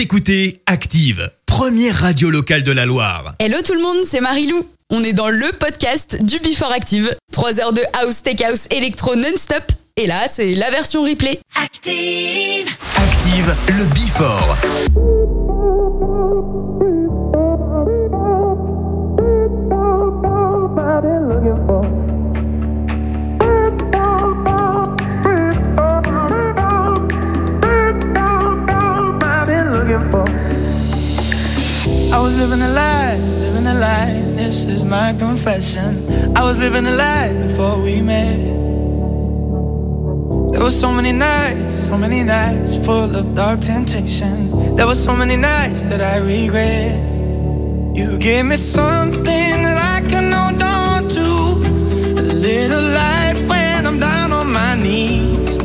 Vous écoutez Active, première radio locale de la Loire. Hello tout le monde, c'est Marilou. On est dans le podcast du Before Active. 3 heures de house, tech house, électro non-stop. Et là, c'est la version replay. Active. Active, le Before. Living a lie, living a lie. This is my confession. I was living a lie before we met. There were so many nights, so many nights full of dark temptation. There were so many nights that I regret. You gave me something that I can hold on to. A little light when I'm down on my knees.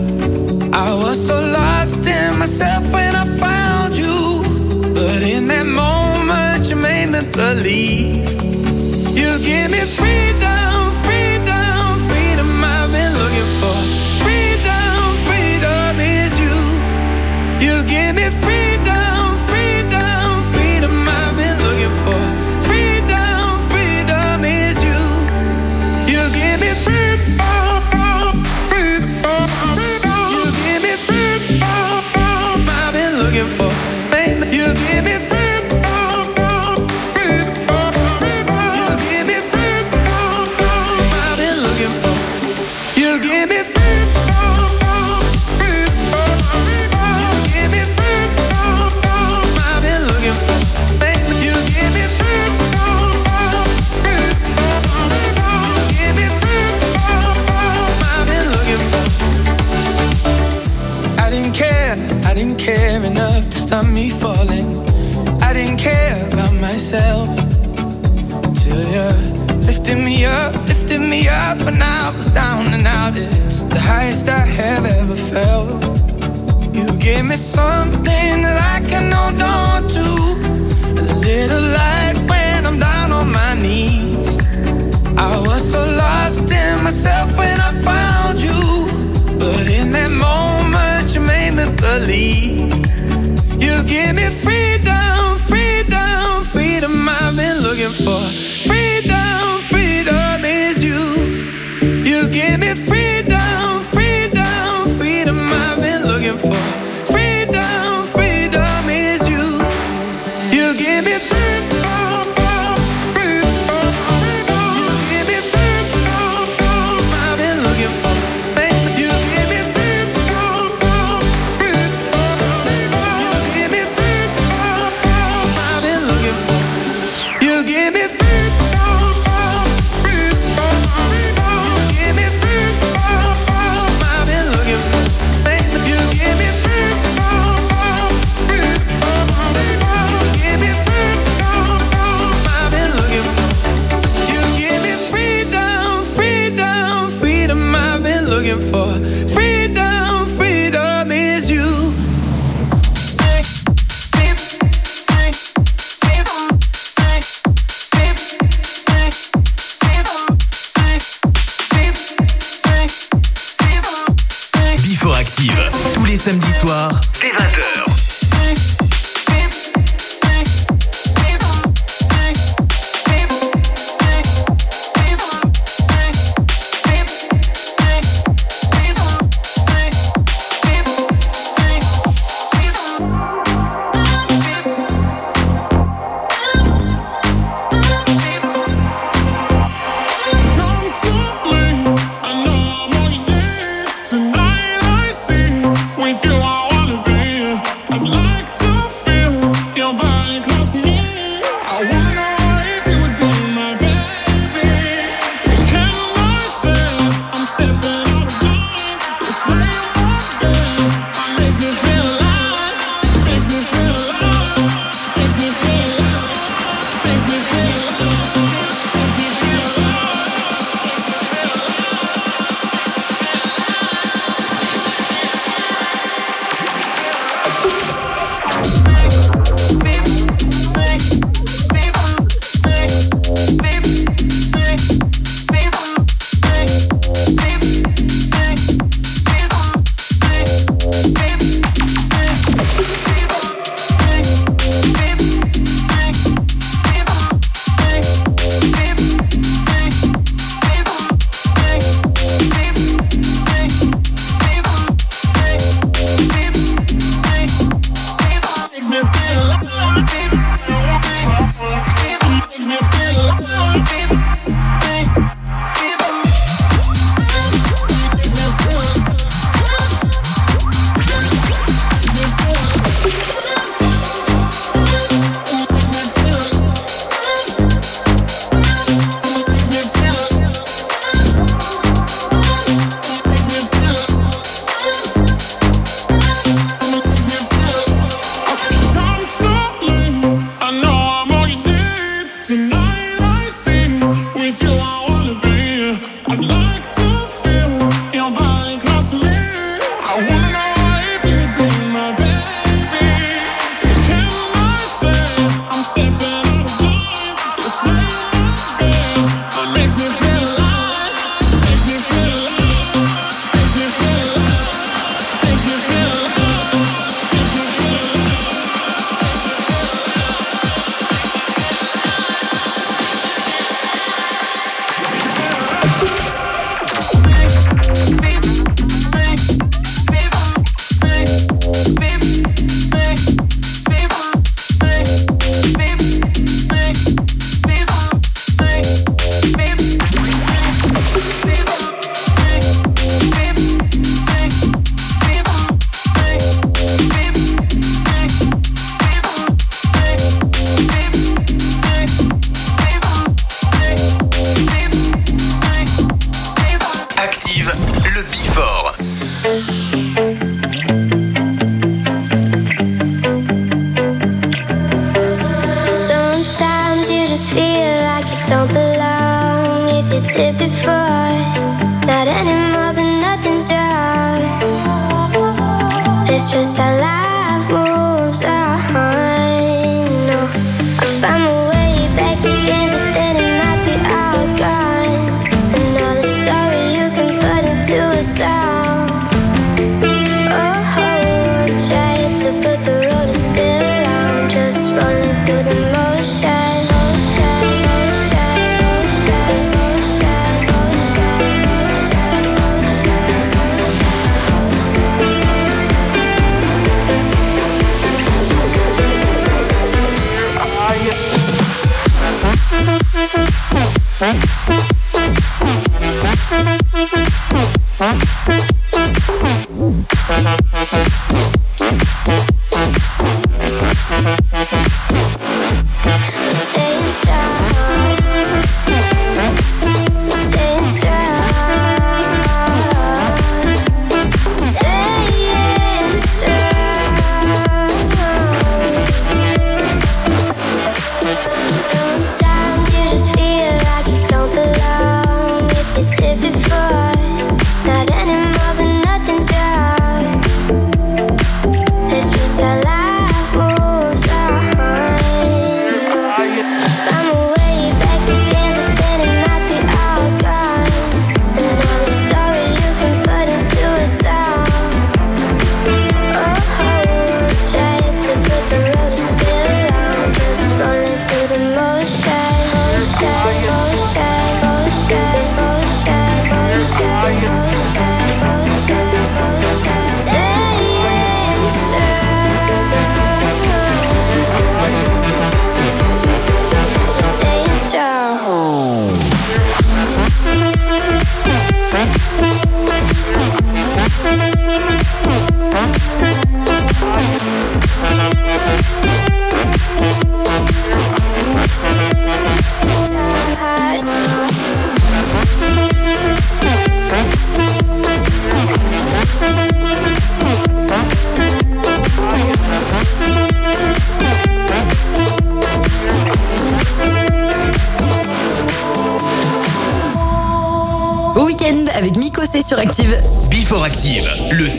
I was so lost in myself when I found believe. You give me freedom, freedom, freedom I've been looking for. Freedom, freedom is you. You give me freedom, up when I was down and out. It's the highest I have ever felt. You gave me something that I can hold on to. A little light when I'm down on my knees. I was so lost in myself when I found you. But in that moment, you made me believe. You give me freedom, freedom, freedom I've been looking for.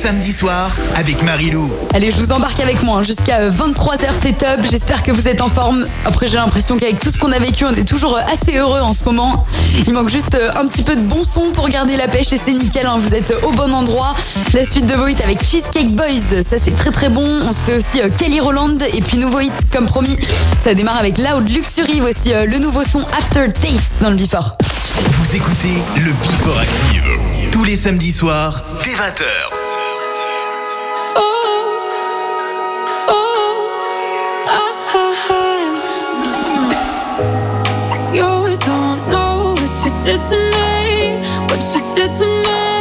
Samedi soir avec Marilou. Allez, je vous embarque avec moi hein, jusqu'à 23h, c'est top. J'espère que vous êtes en forme. Après, j'ai l'impression qu'avec tout ce qu'on a vécu, on est toujours assez heureux en ce moment. Il manque juste euh, un petit peu de bon son pour garder la pêche et c'est nickel. Hein. vous êtes au bon endroit. La suite de vos hits avec Cheesecake Boys, ça c'est très très bon. On se fait aussi euh, Kelly Roland et puis nouveau hit comme promis. Ça démarre avec Loud Luxury. Voici euh, le nouveau son After Taste dans le Before. Vous écoutez le Before Active tous les samedis soirs dès 20h. Did to me, what you did to me.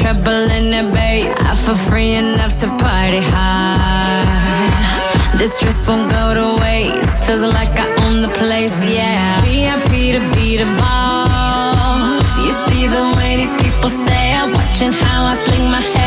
treble and a bass. I feel free enough to party hard. This dress won't go to waste. Feels like I own the place, yeah. VIP to be the boss. You see the way these people stare, watching how I fling my head.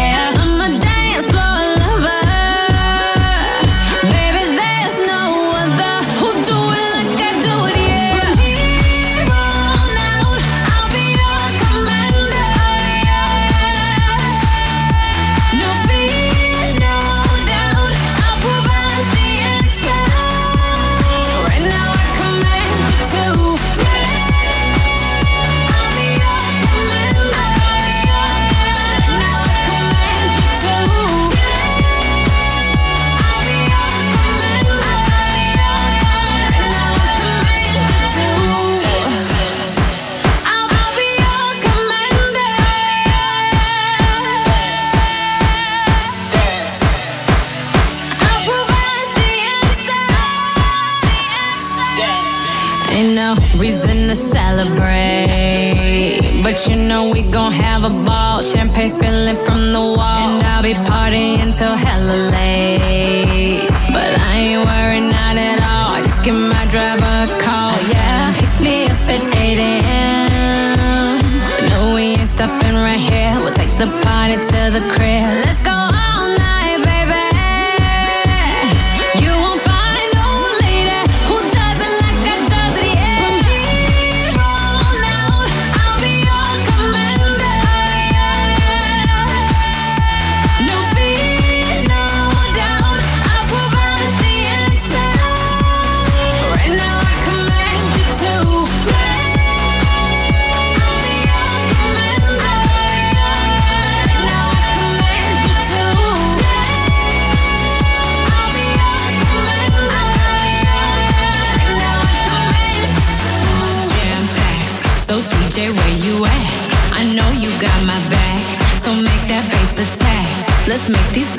a ball, champagne spilling from the wall, and I'll be partying till hella late. make these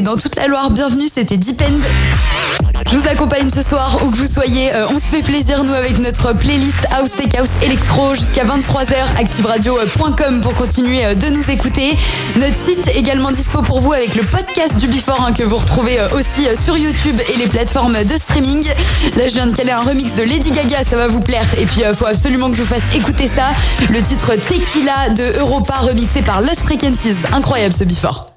dans toute la Loire. Bienvenue, c'était Deep End. Je vous accompagne ce soir où que vous soyez. Euh, on se fait plaisir, nous, avec notre playlist House Tech House Electro jusqu'à 23h, activeradio.com pour continuer euh, de nous écouter. Notre site également dispo pour vous avec le podcast du Before hein, que vous retrouvez euh, aussi sur YouTube et les plateformes de streaming. Là, je viens de caler un remix de Lady Gaga, ça va vous plaire. Et puis, il faut absolument que je vous fasse écouter ça. Le titre Tequila de Europa remixé par Lost Frequencies. Incroyable ce Before.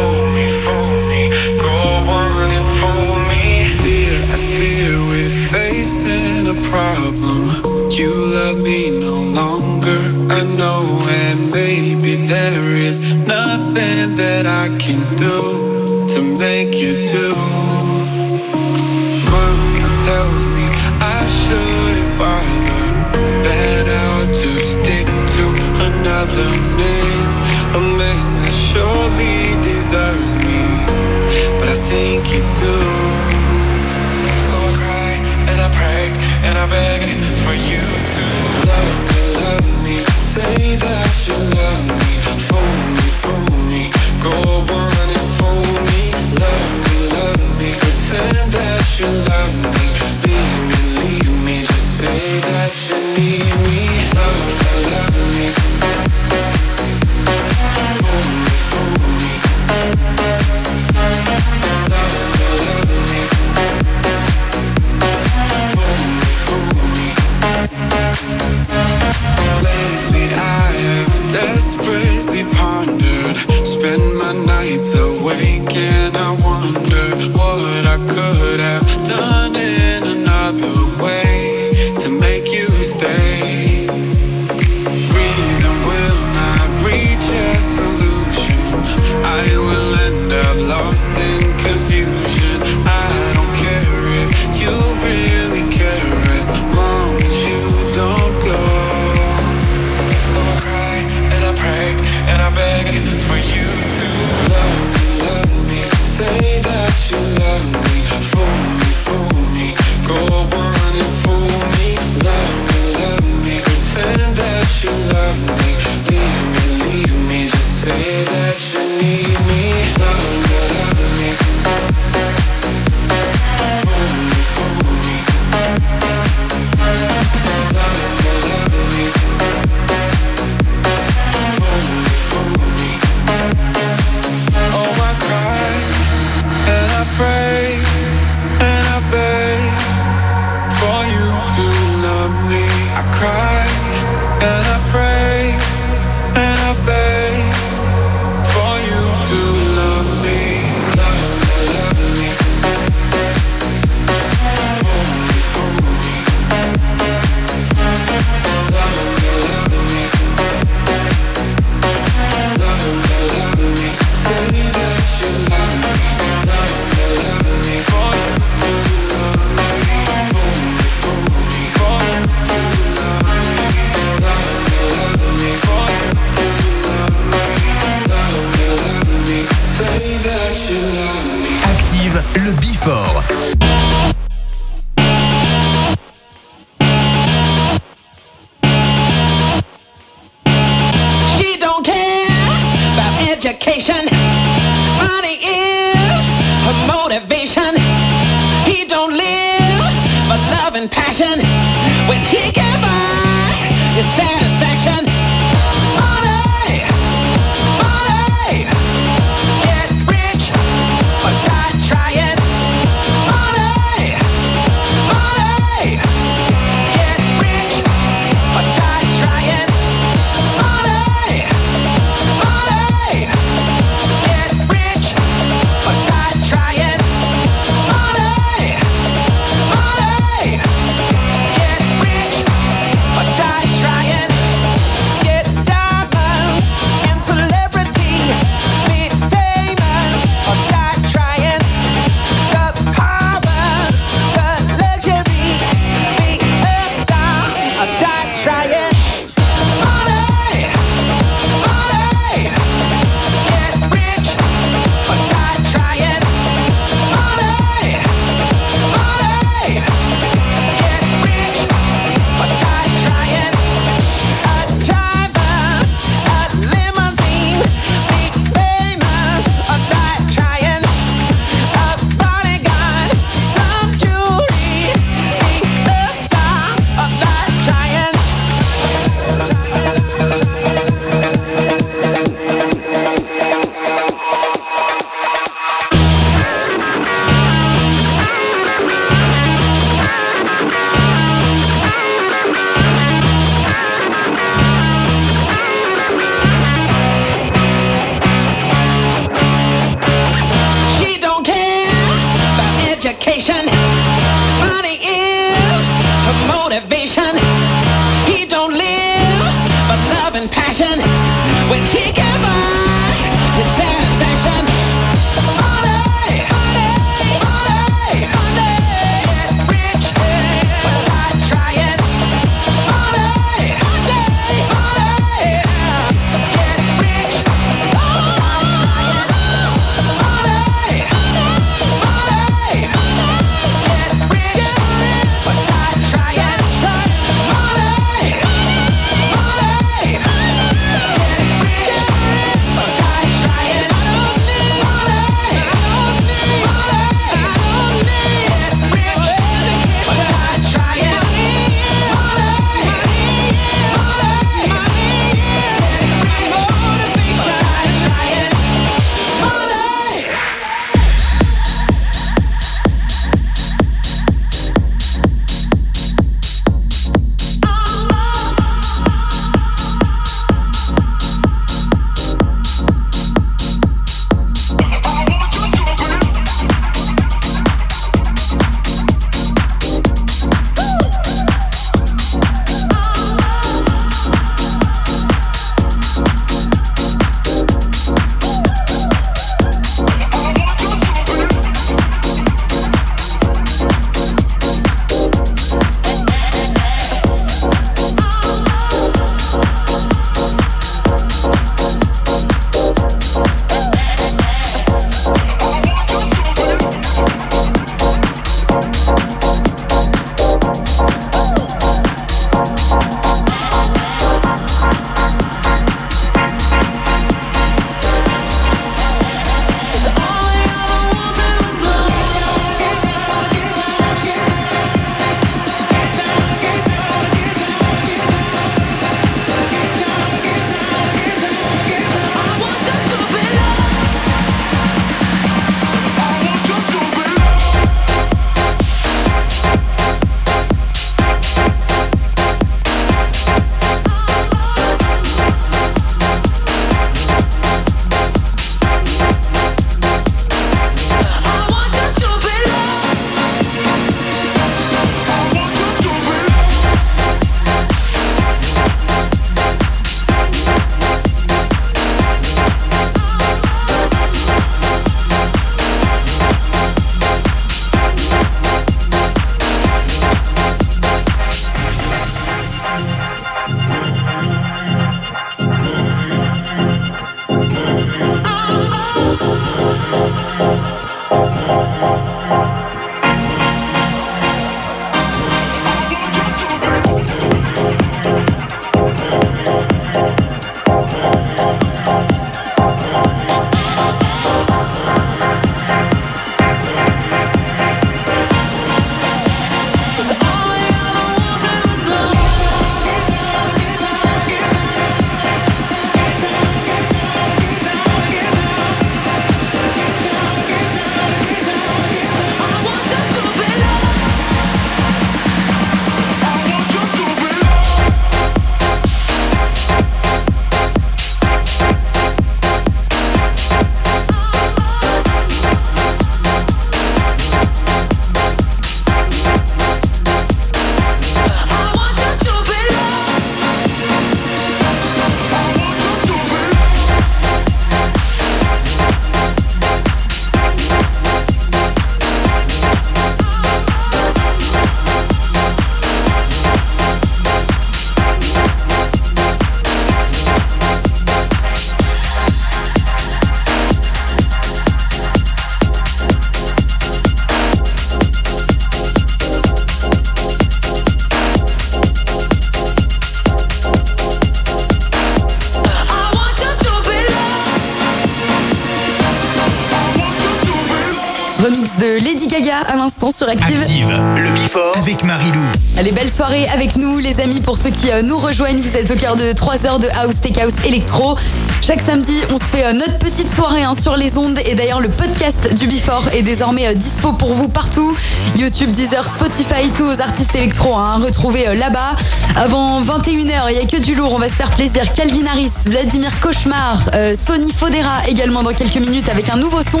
Sur Active. Active, le Before avec Marilou. Allez, belle soirée avec nous, les amis. Pour ceux qui euh, nous rejoignent, vous êtes au cœur de 3 heures de House Tech House Electro. Chaque samedi, on se fait euh, notre petite soirée hein, sur les ondes. Et d'ailleurs, le podcast du Before est désormais euh, dispo pour vous partout. YouTube, Deezer, Spotify, tous vos artistes électro hein, retrouvez euh, là-bas. Avant 21h, il n'y a que du lourd. On va se faire plaisir. Calvin Harris, Vladimir Cauchemar, euh, Sony Fodera également dans quelques minutes avec un nouveau son.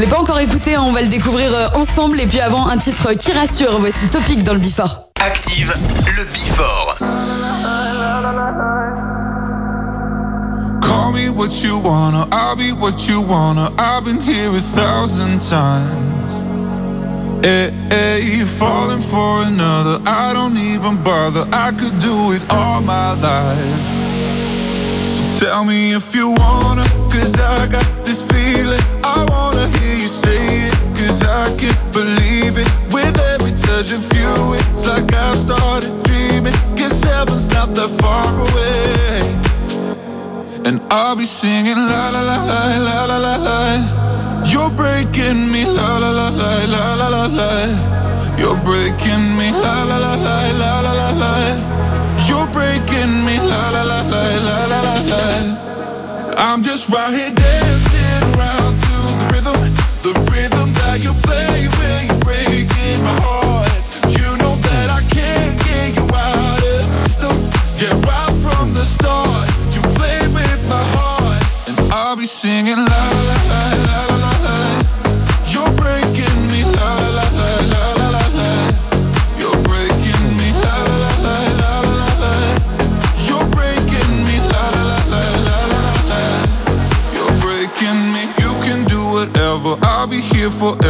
Je l'ai pas encore écouté, hein, on va le découvrir euh, ensemble. Et puis avant, un titre qui rassure. Voici Topic dans le Before. Active le Before. Call me what you wanna, I'll be what you wanna. I've been here a thousand times. Hey, hey, falling for another, I don't even bother. I could do it all my life. So tell me if you wanna, cause I got this feeling. I wanna hear you say it, cause I can't believe it. With every touch of you, it's like I've started dreaming. Guess heaven's not that far away. And I'll be singing la la la la la la la la. You're breaking me la la la la la la la la. You're breaking me la la la la la la la la. You're breaking me la la la la la la la la. I'm just right here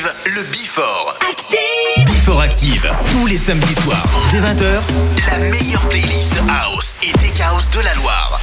Active le B4. B4 active tous les samedis soirs de 20h la meilleure playlist house et tech house de la Loire.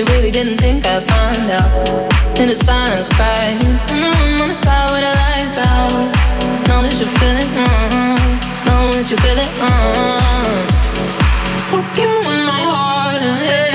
you really didn't think I'd find out. In the silence, crying. Mm-hmm, on the side where the lights out. Know that you feel it. Mm-hmm. Know that you feel it. Mm-hmm. Hope you in my heart and head.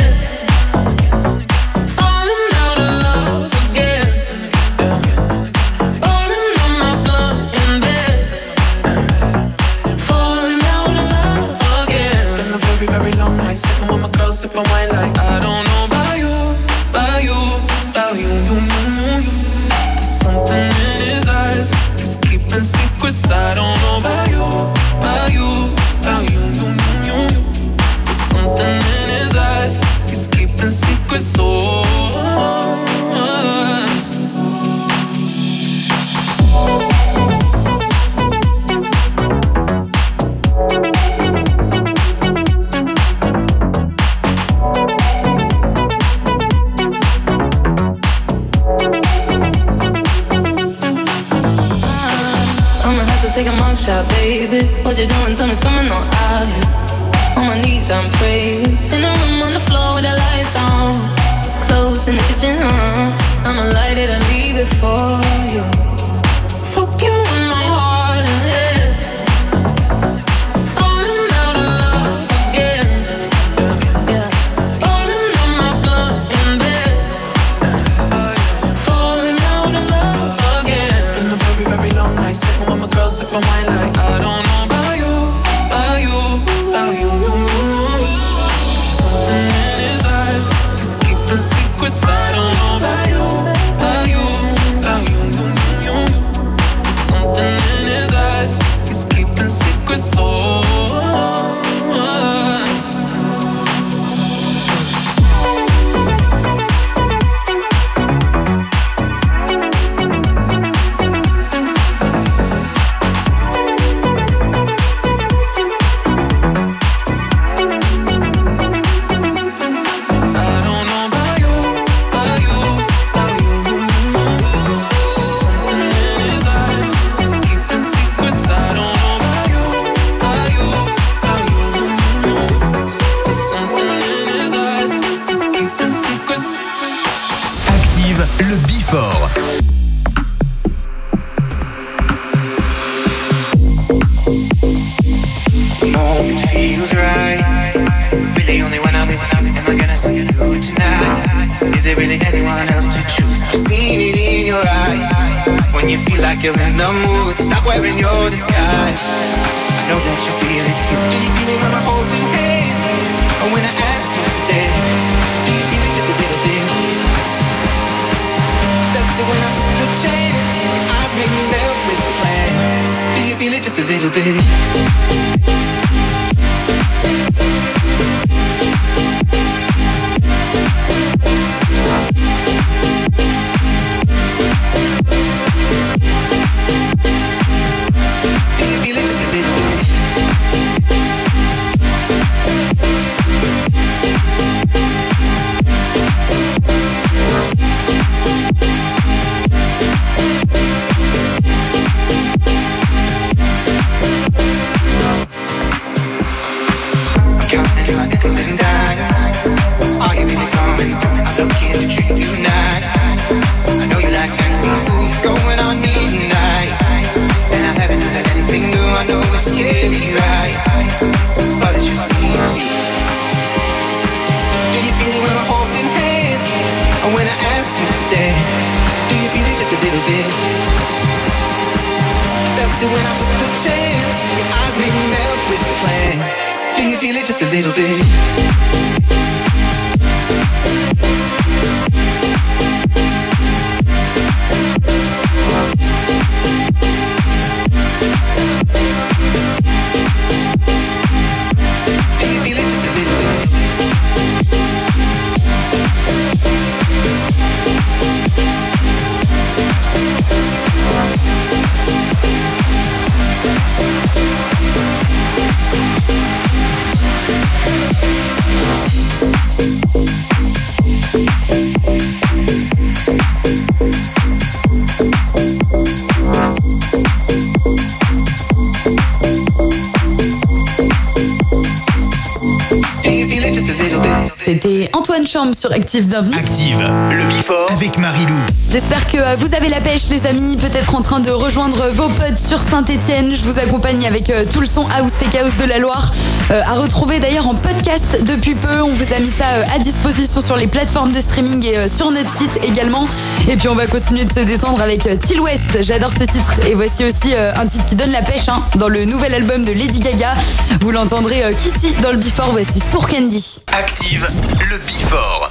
Antoine Chambre sur Active Bienvenue. Active, le Bifort avec Marie-Lou. J'espère que euh, vous avez la pêche, les amis. Peut-être en train de rejoindre euh, vos potes sur Saint-Etienne. Je vous accompagne avec euh, tout le son House Tech House de la Loire. À retrouver d'ailleurs en podcast depuis peu. On vous a mis ça à disposition sur les plateformes de streaming et sur notre site également. Et puis on va continuer de se détendre avec Till West. J'adore ce titre. Et voici aussi un titre qui donne la pêche hein, dans le nouvel album de Lady Gaga. Vous l'entendrez qu'ici dans le Before. Voici Sour Candy. Active le Before.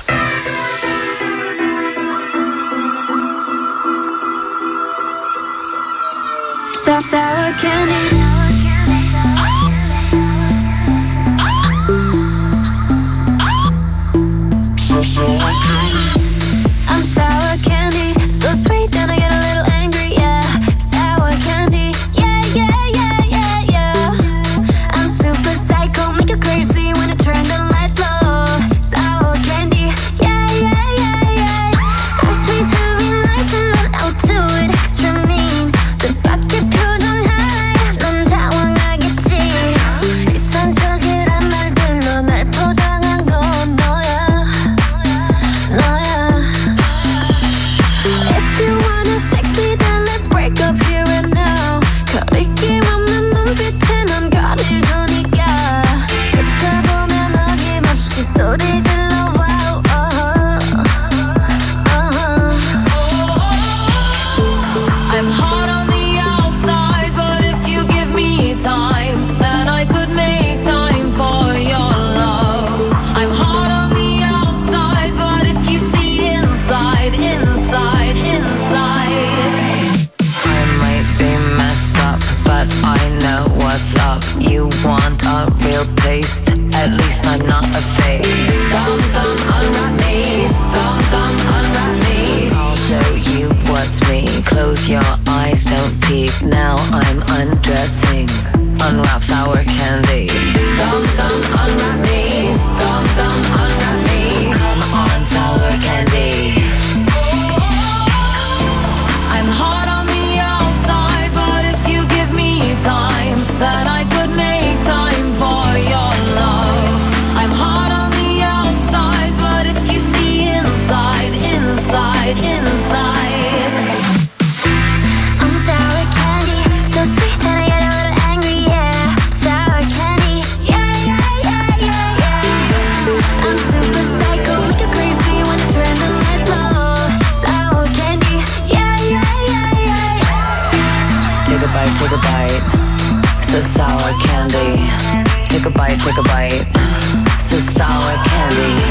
Sour candy. Take a bite. Some sour candy.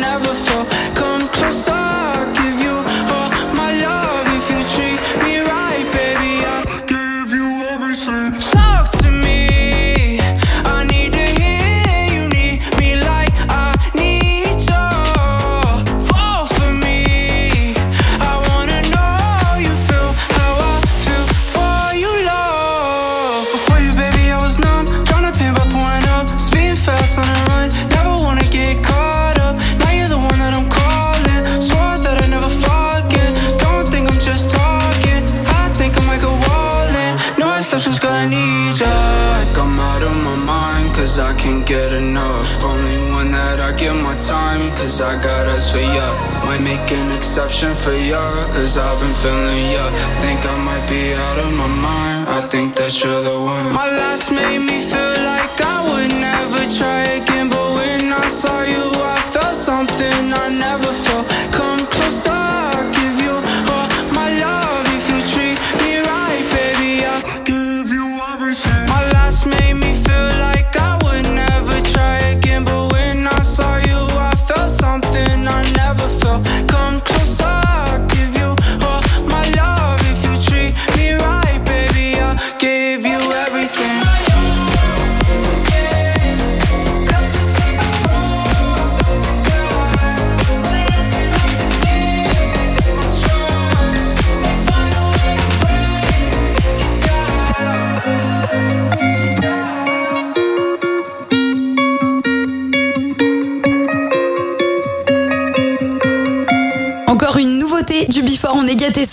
Never felt. Come closer, I'll give you exception for ya, cause I've been feeling ya. Think I might be out of my mind, I think that you're the one. My last made me feel like I would never try again, but when I saw you, I felt something I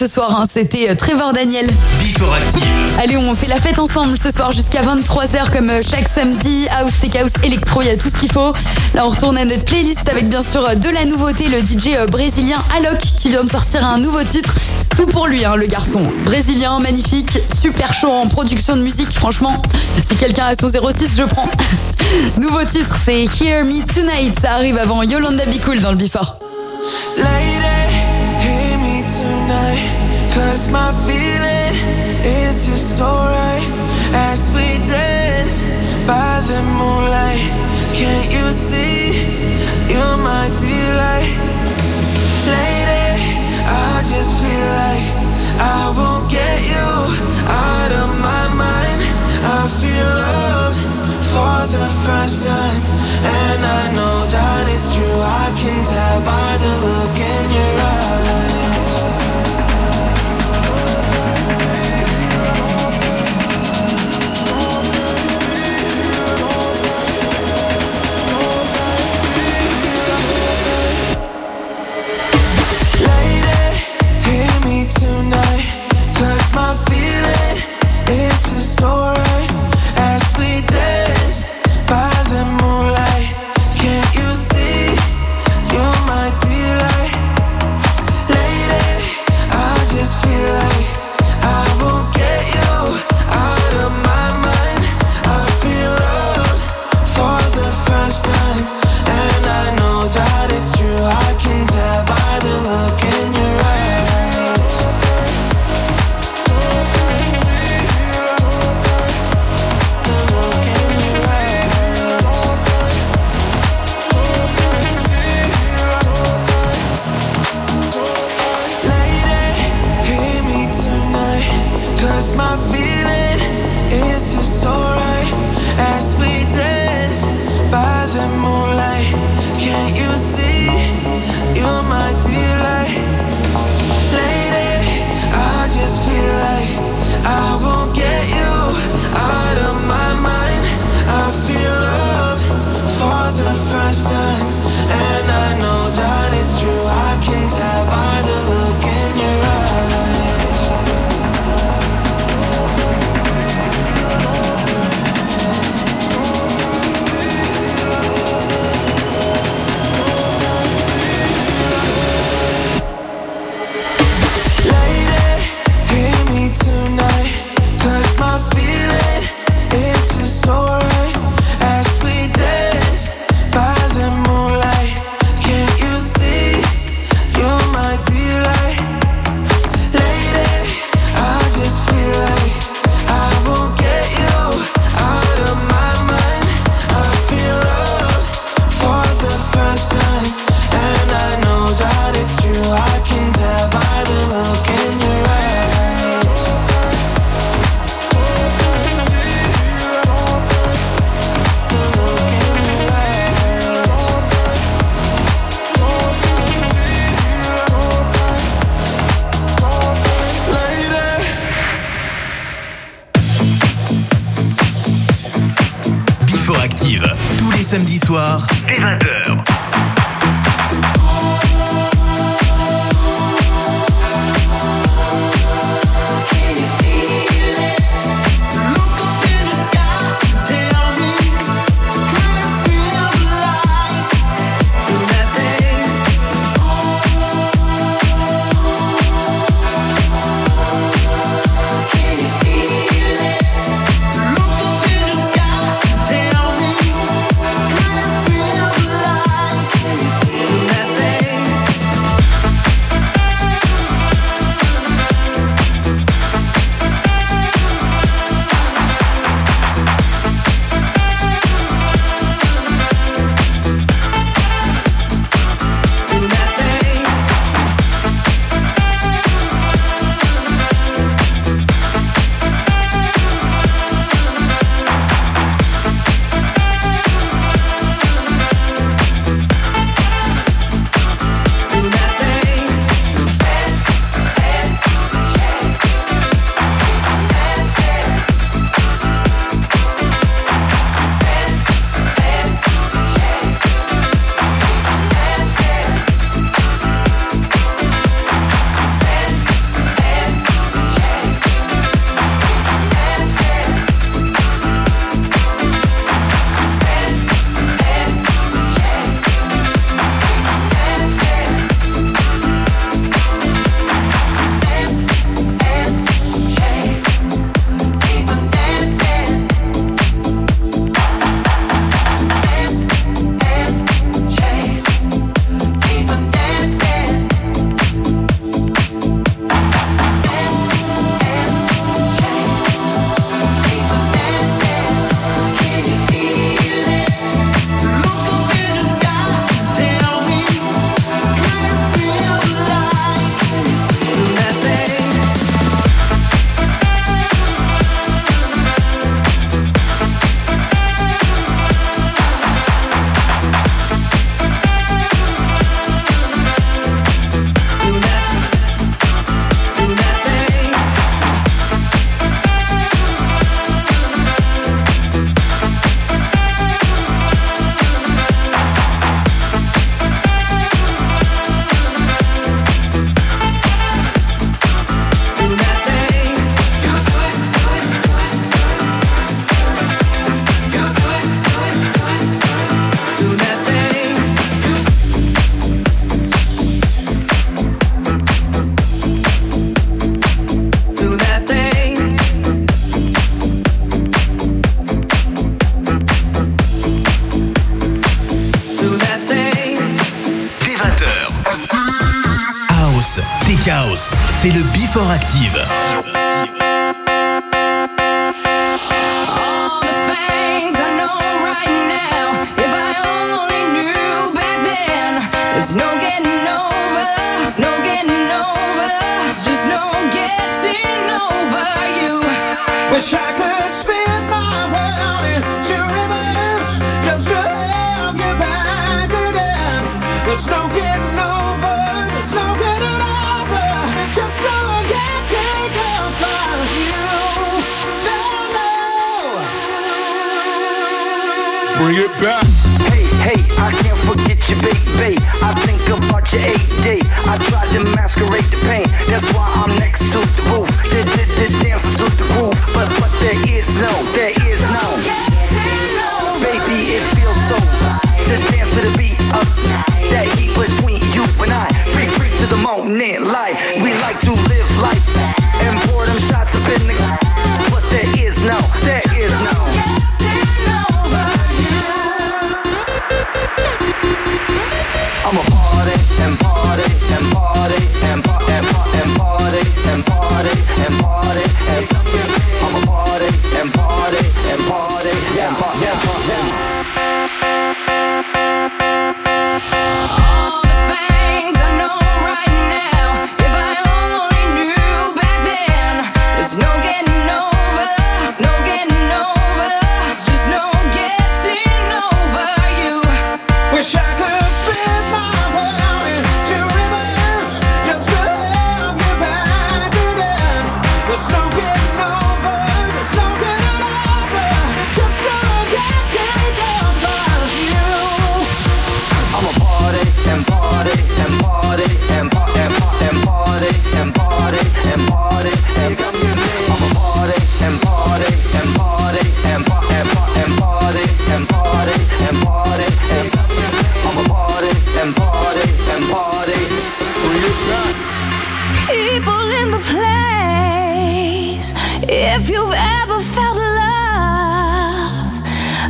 ce soir, hein. c'était euh, Trevor Daniel. Before Active. Allez, on fait la fête ensemble ce soir jusqu'à 23h comme euh, chaque samedi. House, Tech House, électro, il y a tout ce qu'il faut. Là, on retourne à notre playlist avec bien sûr euh, de la nouveauté, le DJ brésilien Alok qui vient de sortir un nouveau titre. Tout pour lui, hein, le garçon. Brésilien, magnifique, super chaud en production de musique. Franchement, si quelqu'un a son 06, je prends. Nouveau titre, c'est Hear Me Tonight. Ça arrive avant Yolanda Be Cool dans le Before. My feeling is just so right. As we dance by the moonlight. Can't you see? You're my delight. Lady, I just feel like I won't get you out of my mind. I feel loved for the first time. And I know that it's true. I can tell by the look in your eyes. soir, dès 20h.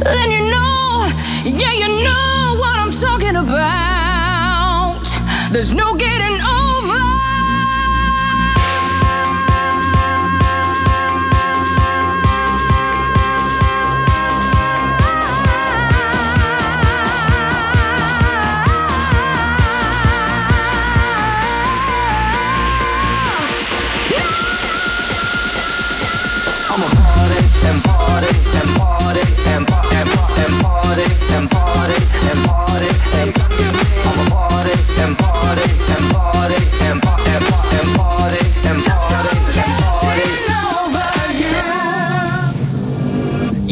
then you know, yeah, you know what I'm talking about. There's no getting over.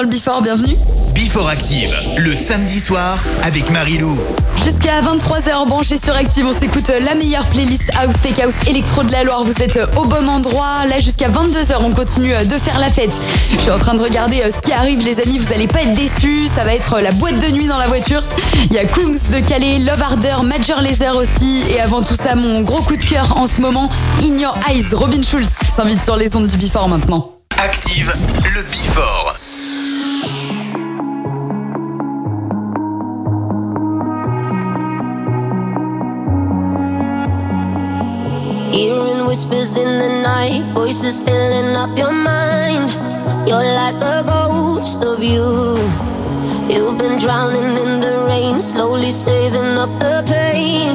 Dans le Before, bienvenue. Before Active, le samedi soir avec Marilou. Jusqu'à 23h branché sur Active, on s'écoute la meilleure playlist House Tech House électro de la Loire. Vous êtes au bon endroit. Là jusqu'à 22h, on continue de faire la fête. Je suis en train de regarder euh, ce qui arrive les amis, vous allez pas être déçus. Ça va être la boîte de nuit dans la voiture. Il y a Kungs de Calais, Love Harder, Major Laser aussi. Et avant tout ça, mon gros coup de cœur en ce moment, In Your Eyes, Robin Schulz s'invite sur les ondes du Before maintenant. Active le Before. Night, voices filling up your mind. You're like a ghost of you. You've been drowning in the rain, slowly saving up the pain.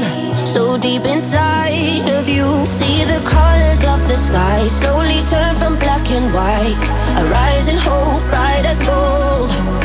So deep inside of you, see the colors of the sky slowly turn from black and white. A rising hope, bright as gold.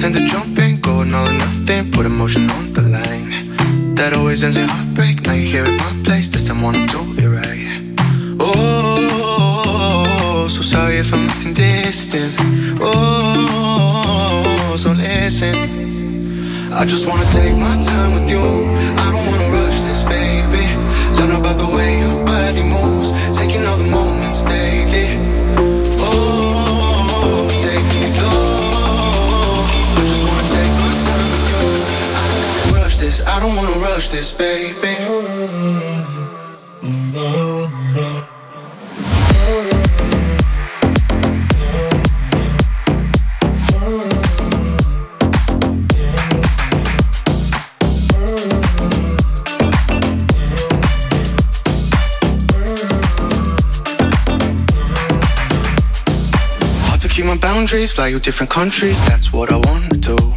Tend to jump in, go all or nothing, put emotion on the line. That always ends in heartbreak. Now you're here at my place, this time wanna do it right. Oh, so sorry if I'm acting distant. Oh, so listen. I just wanna take my time with you. I I don't wanna rush this, baby. Hard to keep my boundaries, fly you different countries, that's what I want to do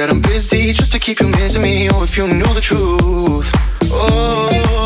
that I'm busy just to keep you missing me. Oh, if you knew the truth. Oh.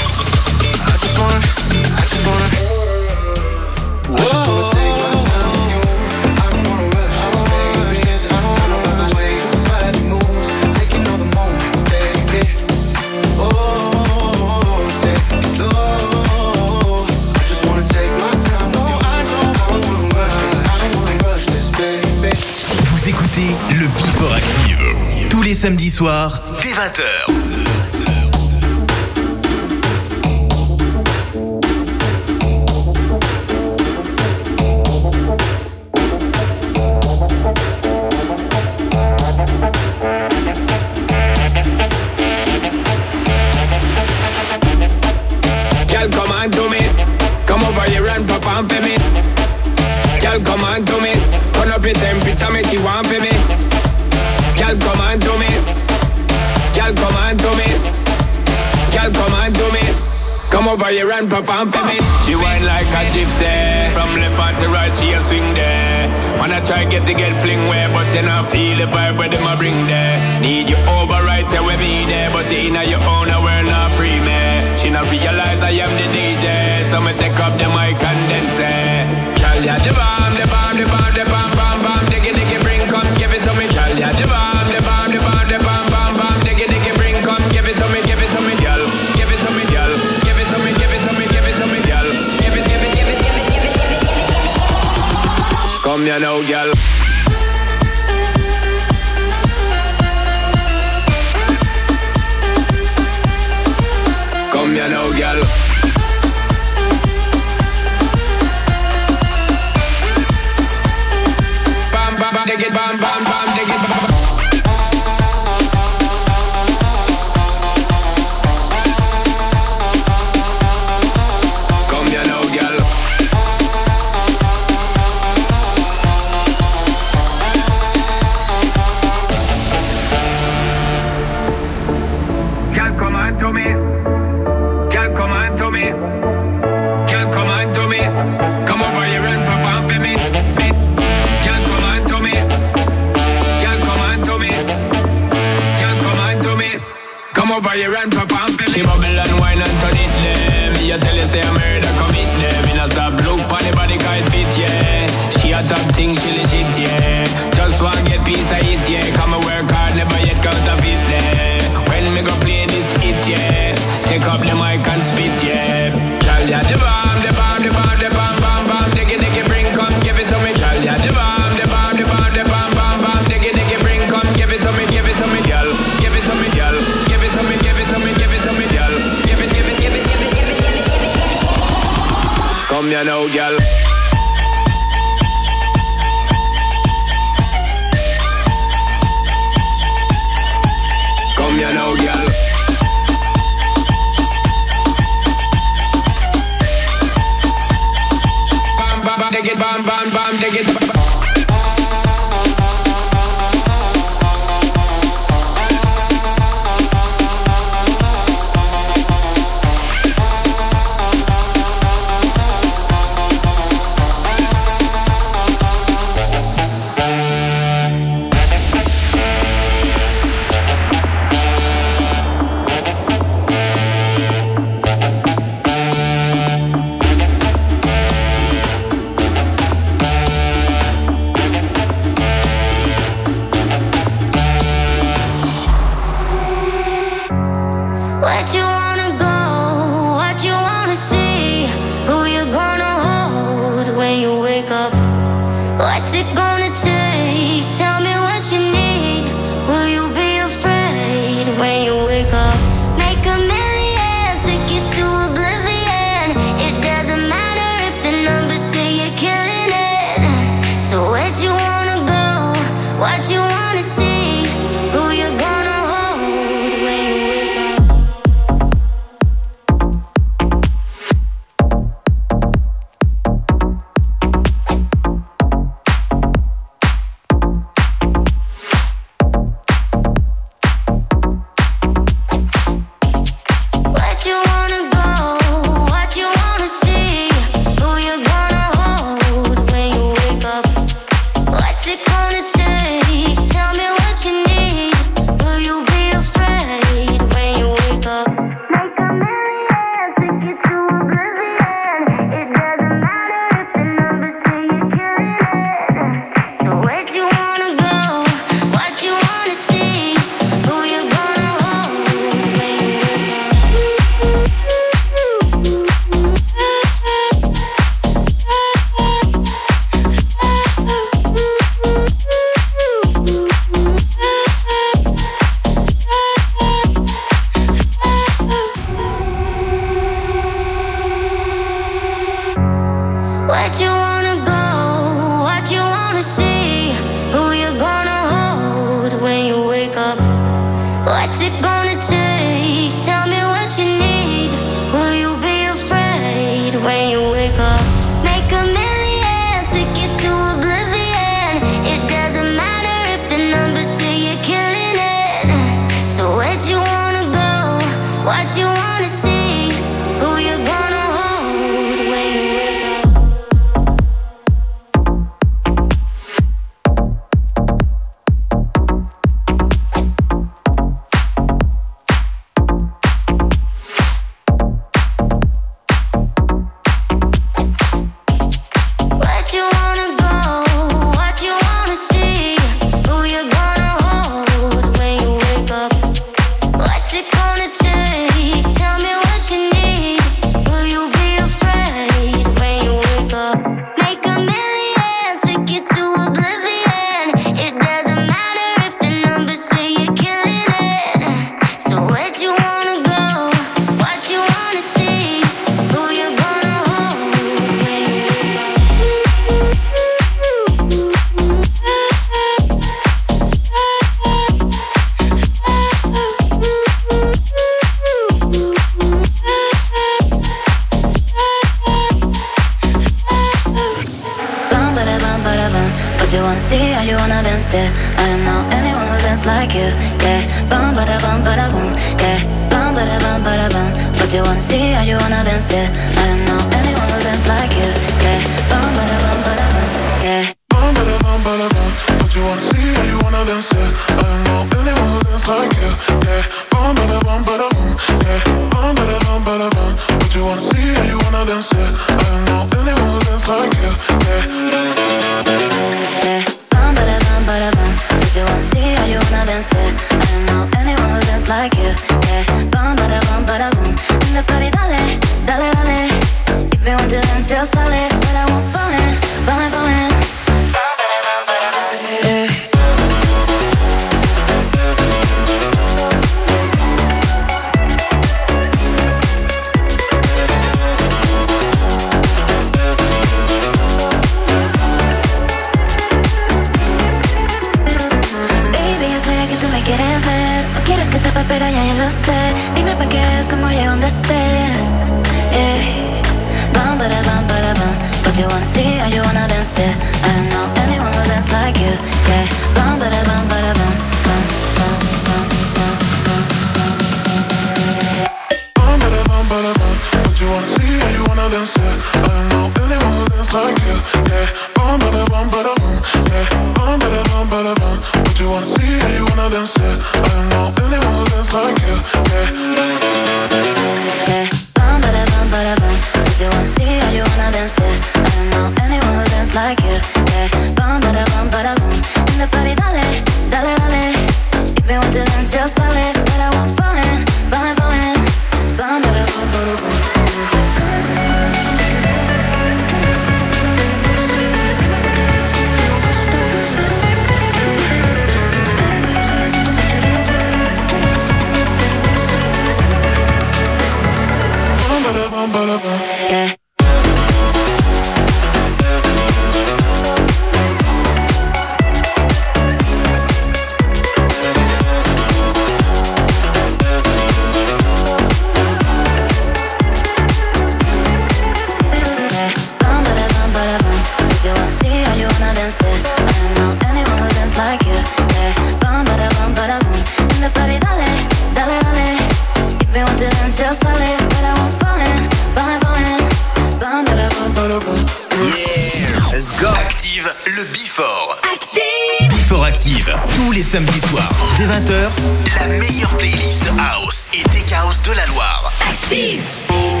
la meilleure playlist house et tech house de la Loire. Active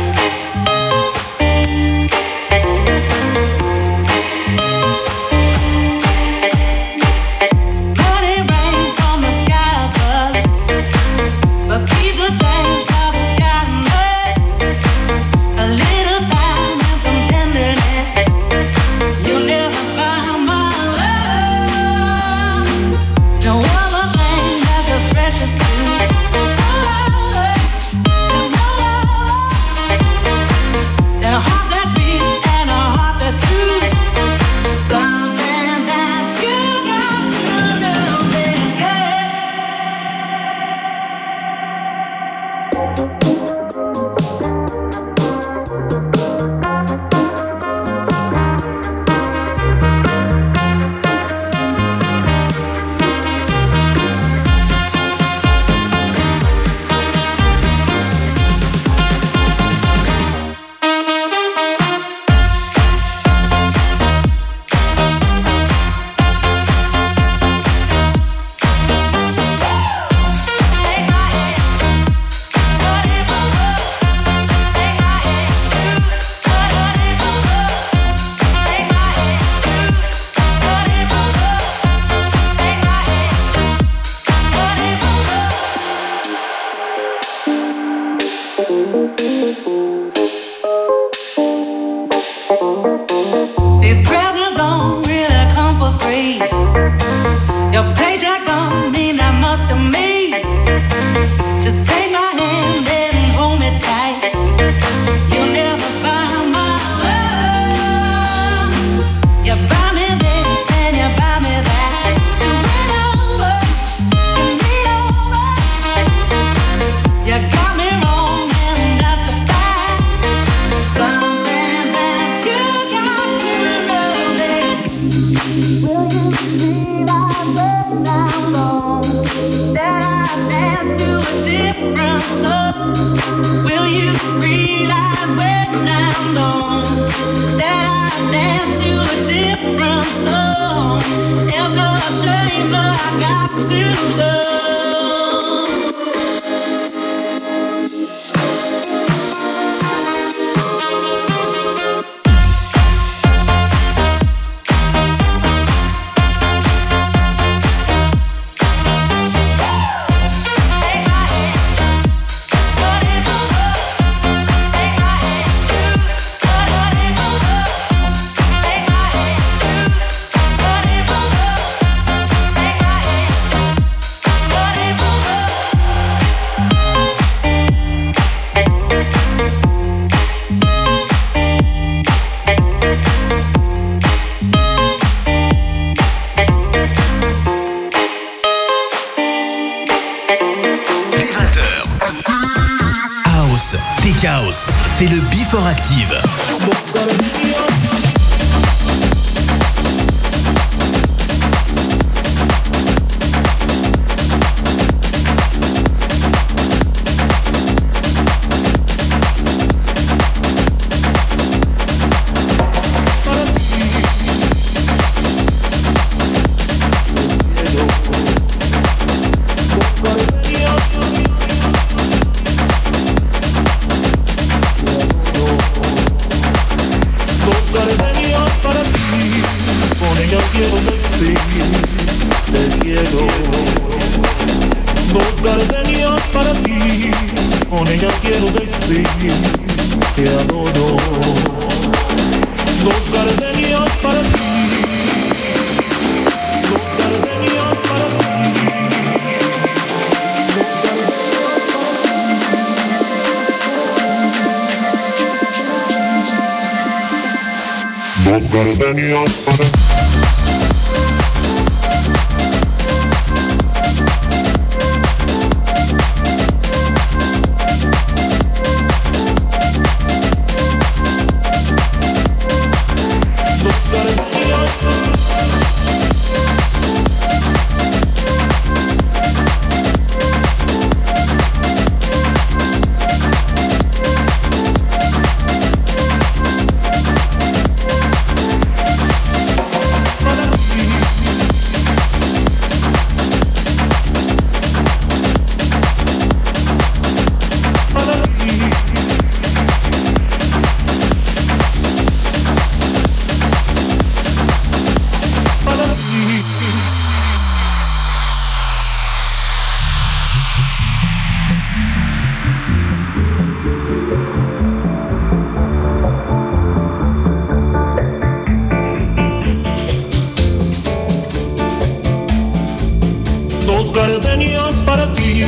Dos gardenias para ti,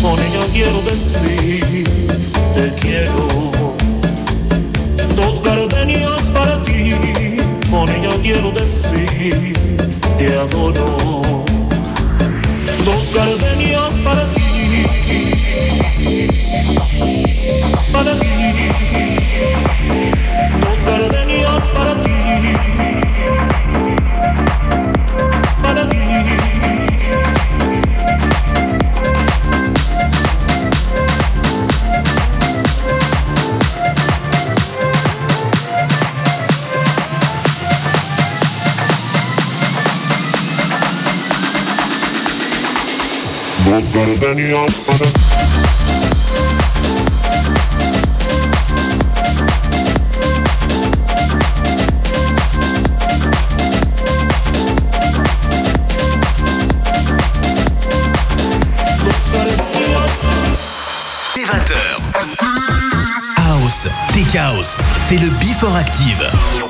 con ella quiero decir, te quiero. Dos gardenias para ti, con ella quiero decir, te adoro. Dos gardenias para ti, para ti. Dos gardenias para ti, para ti. 20h. House, Tech House, c'est le Before Active.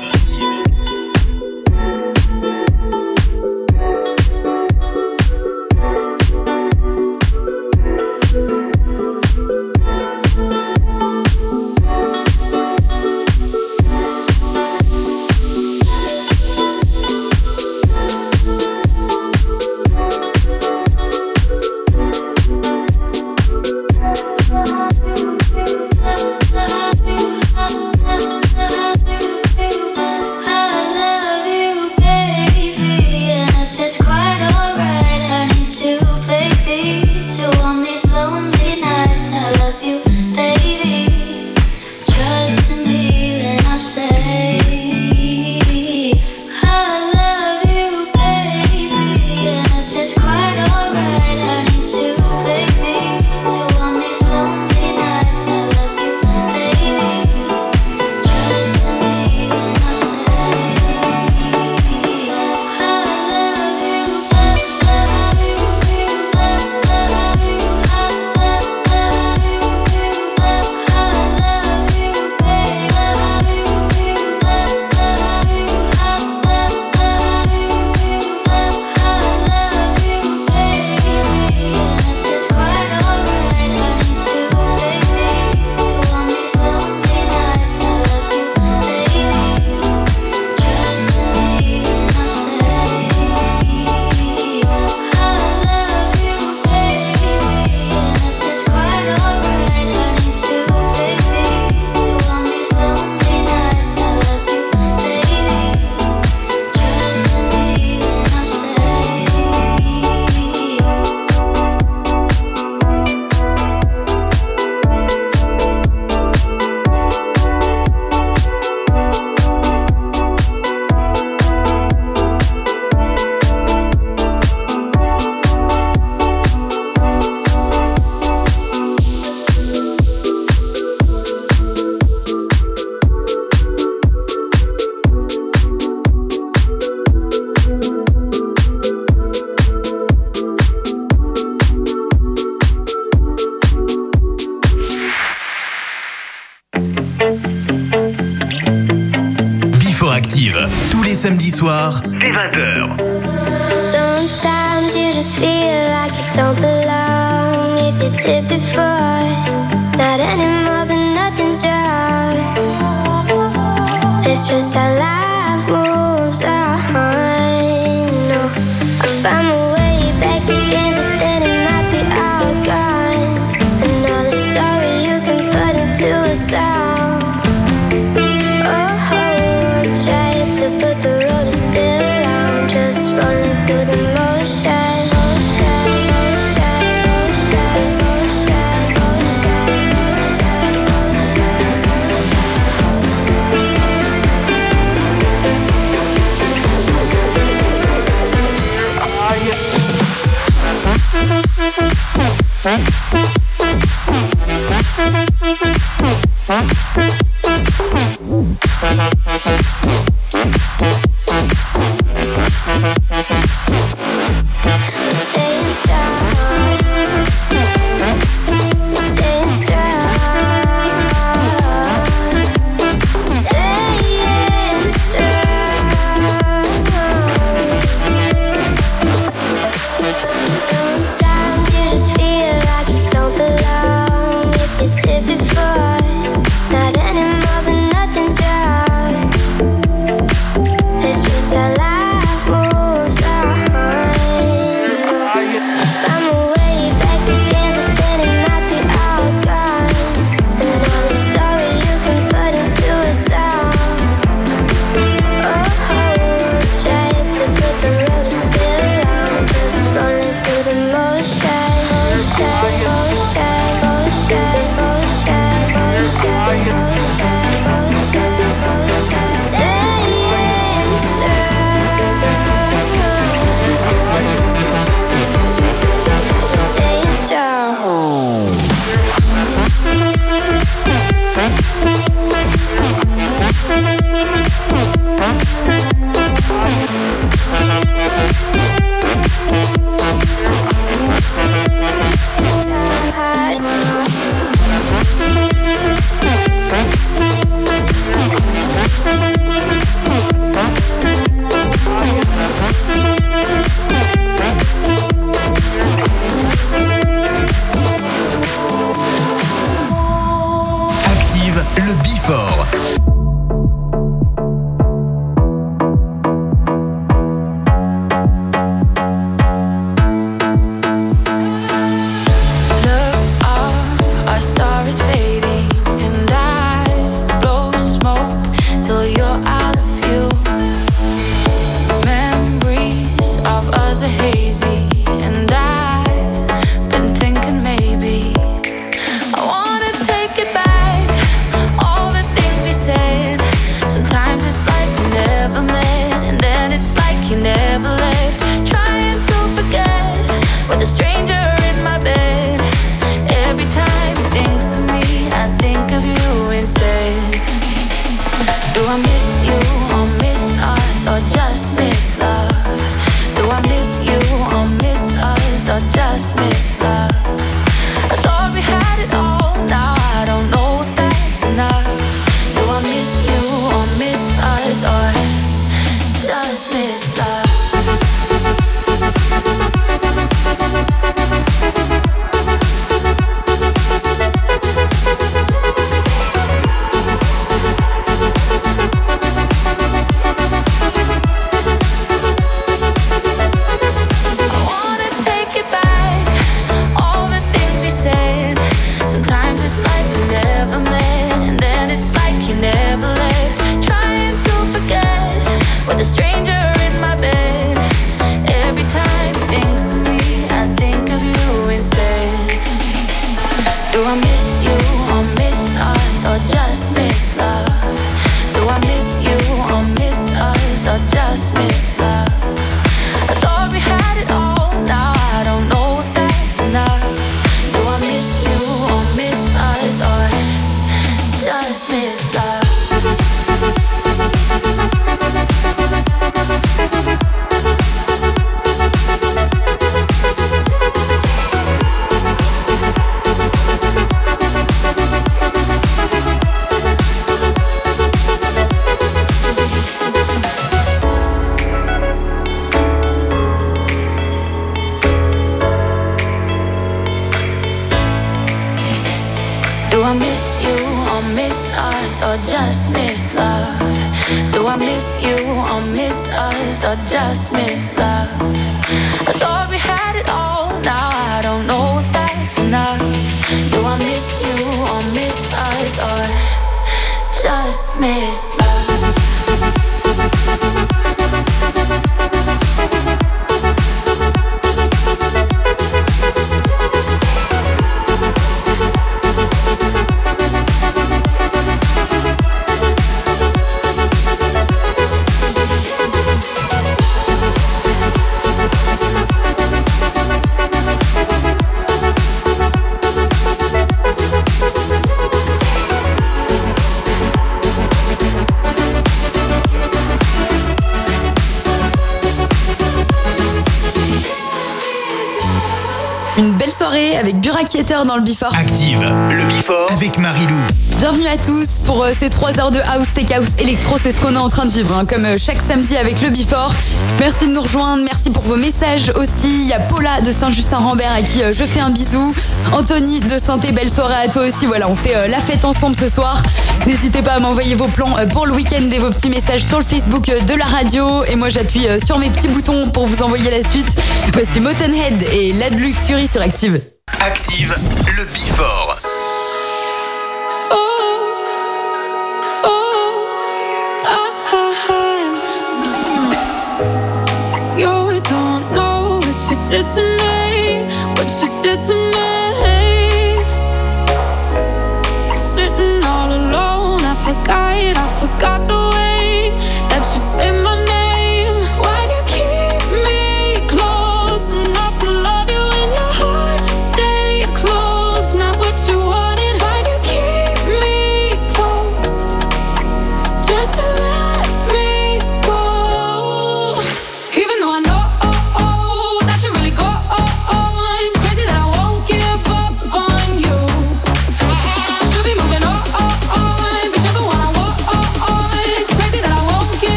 Dans le Before. Active, le Before avec Marilou. Bienvenue à tous pour euh, ces 3 heures de house, tech house, électro, c'est ce qu'on est en train de vivre, hein, comme euh, chaque samedi avec le Before. Merci de nous rejoindre, merci pour vos messages aussi. Il y a Paula de Saint-Just-Saint-Rambert à qui euh, je fais un bisou. Anthony de saint belle soirée à toi aussi. Voilà, on fait euh, la fête ensemble ce soir. N'hésitez pas à m'envoyer vos plans euh, pour le week-end et vos petits messages sur le Facebook euh, de la radio. Et moi, j'appuie euh, sur mes petits boutons pour vous envoyer la suite. Voici Motenhead et Lad Luxury sur Active. Active,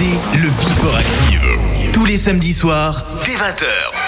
le Bifor Active. Tous les samedis soirs, dès 20h.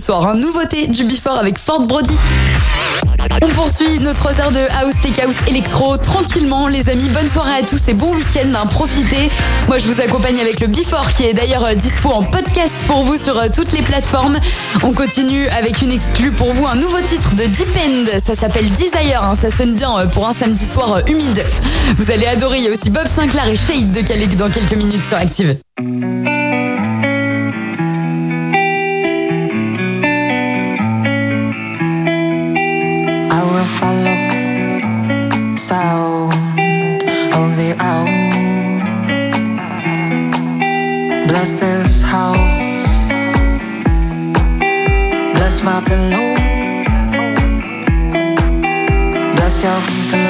soir. Hein. Nouveauté du Before avec Fort Brody. On poursuit notre 3 heures de House Take House Electro tranquillement les amis, bonne soirée à tous et bon week-end, hein. profitez. Moi je vous accompagne avec le Before qui est d'ailleurs euh, dispo en podcast pour vous sur euh, toutes les plateformes. On continue avec une exclue pour vous, un nouveau titre de Deep End, ça s'appelle Desire, hein. ça sonne bien euh, pour un samedi soir humide. Vous allez adorer, il y a aussi Bob Sinclair et Shade de Calais dans quelques minutes sur Active. sound of the owl. Bless this house. Bless my pillow. Bless your pillow.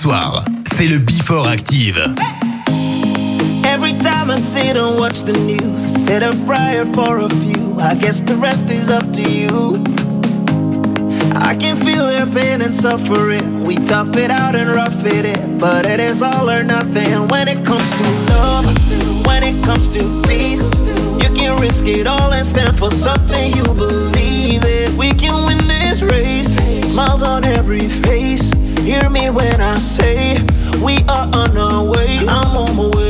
soir, c'est le Before Active. Every time I sit and watch the news, set a prayer for a few. I guess the rest is up to you. I can feel their pain and suffering. We tough it out and rough it in, but it is all or nothing when it comes to love, when it comes to peace. You can risk it all and stand for something you believe in. We can win this race, smiles on every face hear me when I say we are on our way. I'm on my way.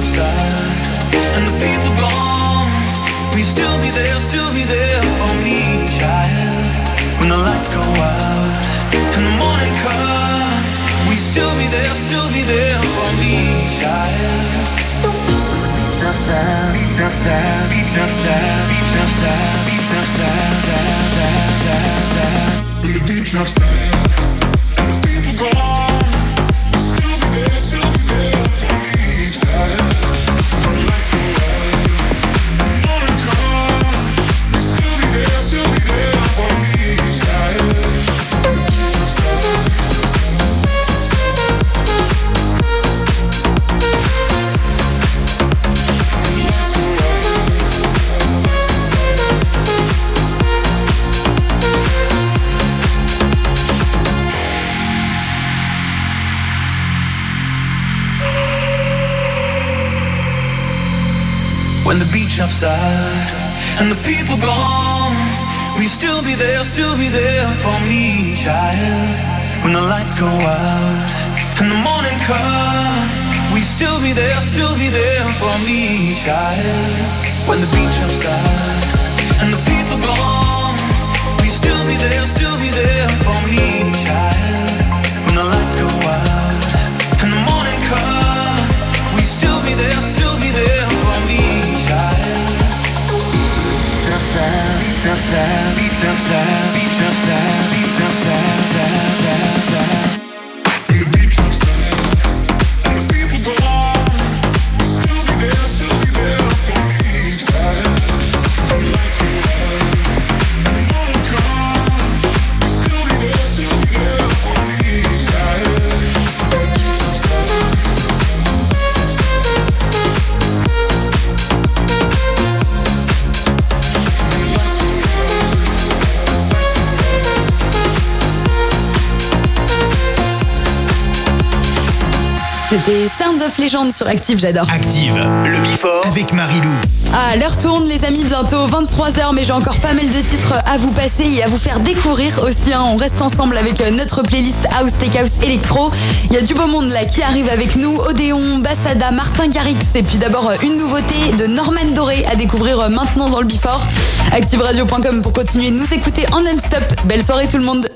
and the people gone. Still be there, still be there for me, child? When the lights go out and the morning comes, still be there, still be there for me, child? Beat drops down. Upside and the people gone. We still be there, still be there for me, child. When the lights go out and the morning come, we still be there, still be there for me, child. When the beach upside and the people gone, we still be there, still be there for me, child. When the lights go out upside, beach upside, beach upside, beach C'était Sound of Legend sur Active, j'adore. Active, le Before avec Marilou. Ah, l'heure tourne, les amis, bientôt 23h, mais j'ai encore pas mal de titres à vous passer et à vous faire découvrir aussi. hein. On reste ensemble avec euh, notre playlist House Take House Electro. Il y a du beau monde là qui arrive avec nous. Odéon, Bassada, Martin Garrix. Et puis d'abord, euh, une nouveauté de Norman Doré à découvrir euh, maintenant dans le Before. ActiveRadio.com pour continuer de nous écouter en non-stop. Belle soirée tout le monde.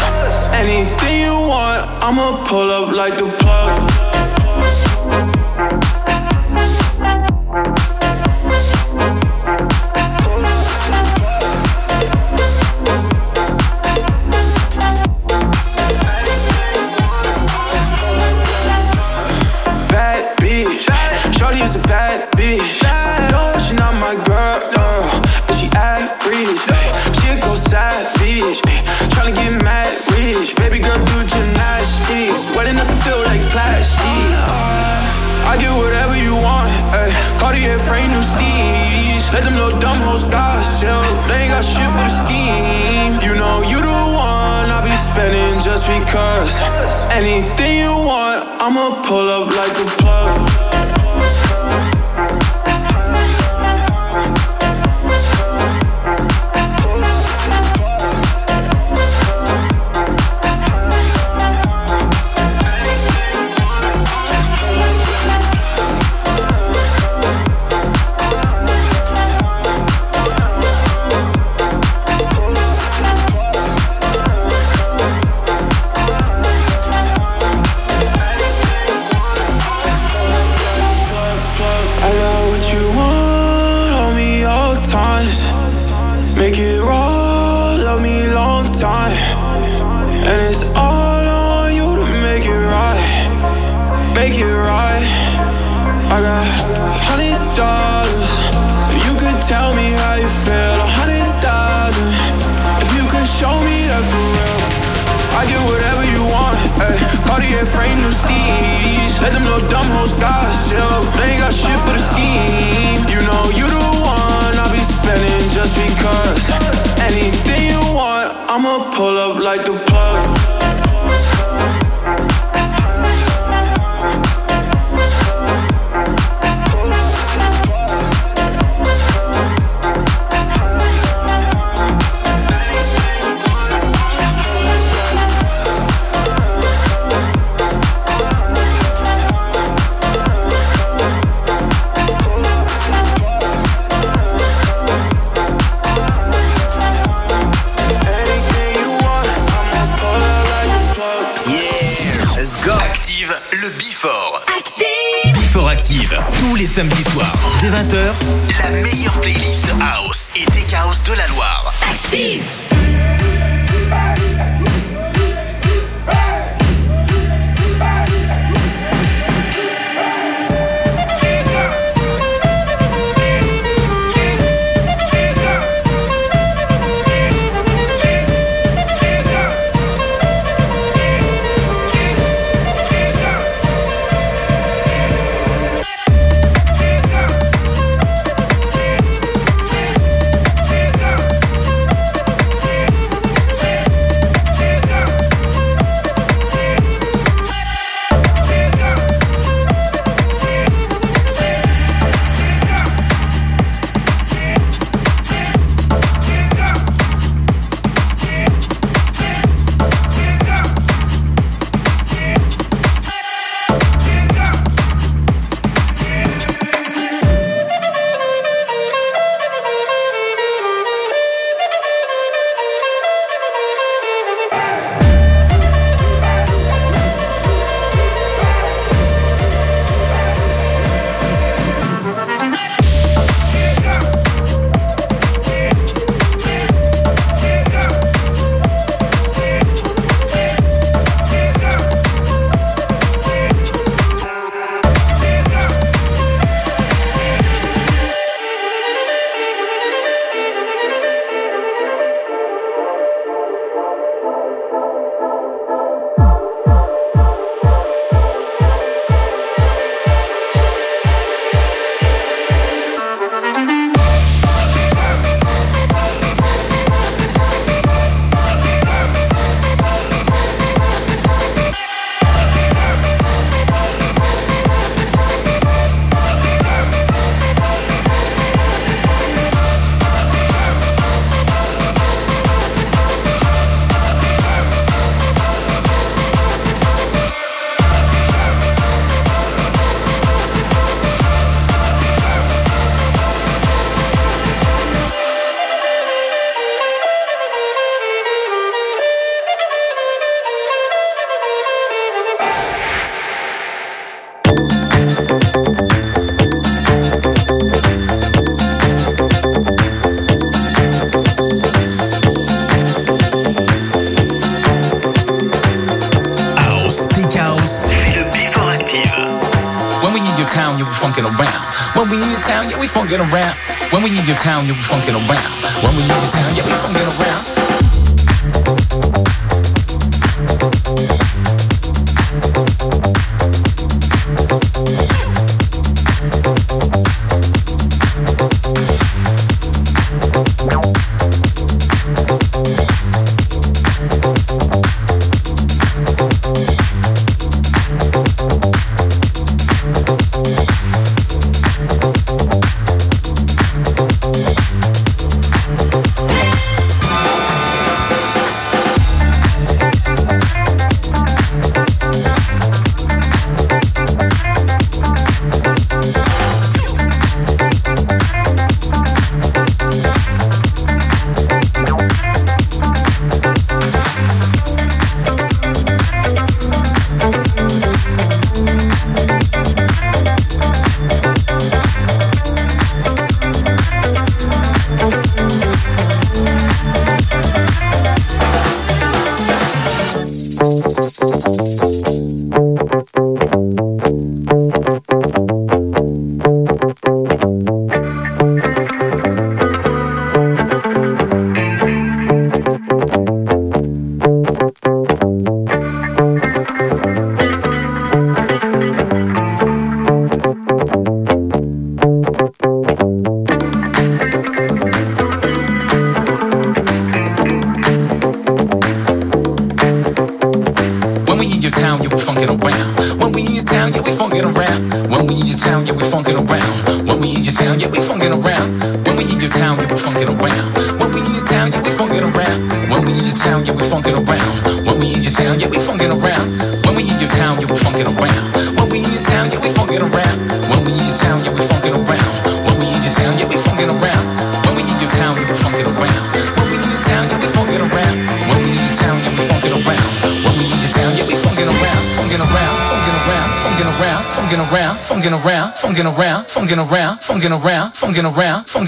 us. Anything you want, I'ma pull up like the plug. I'ma pull up like a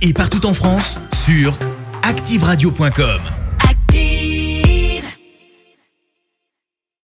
Et partout en France sur activeradio.com.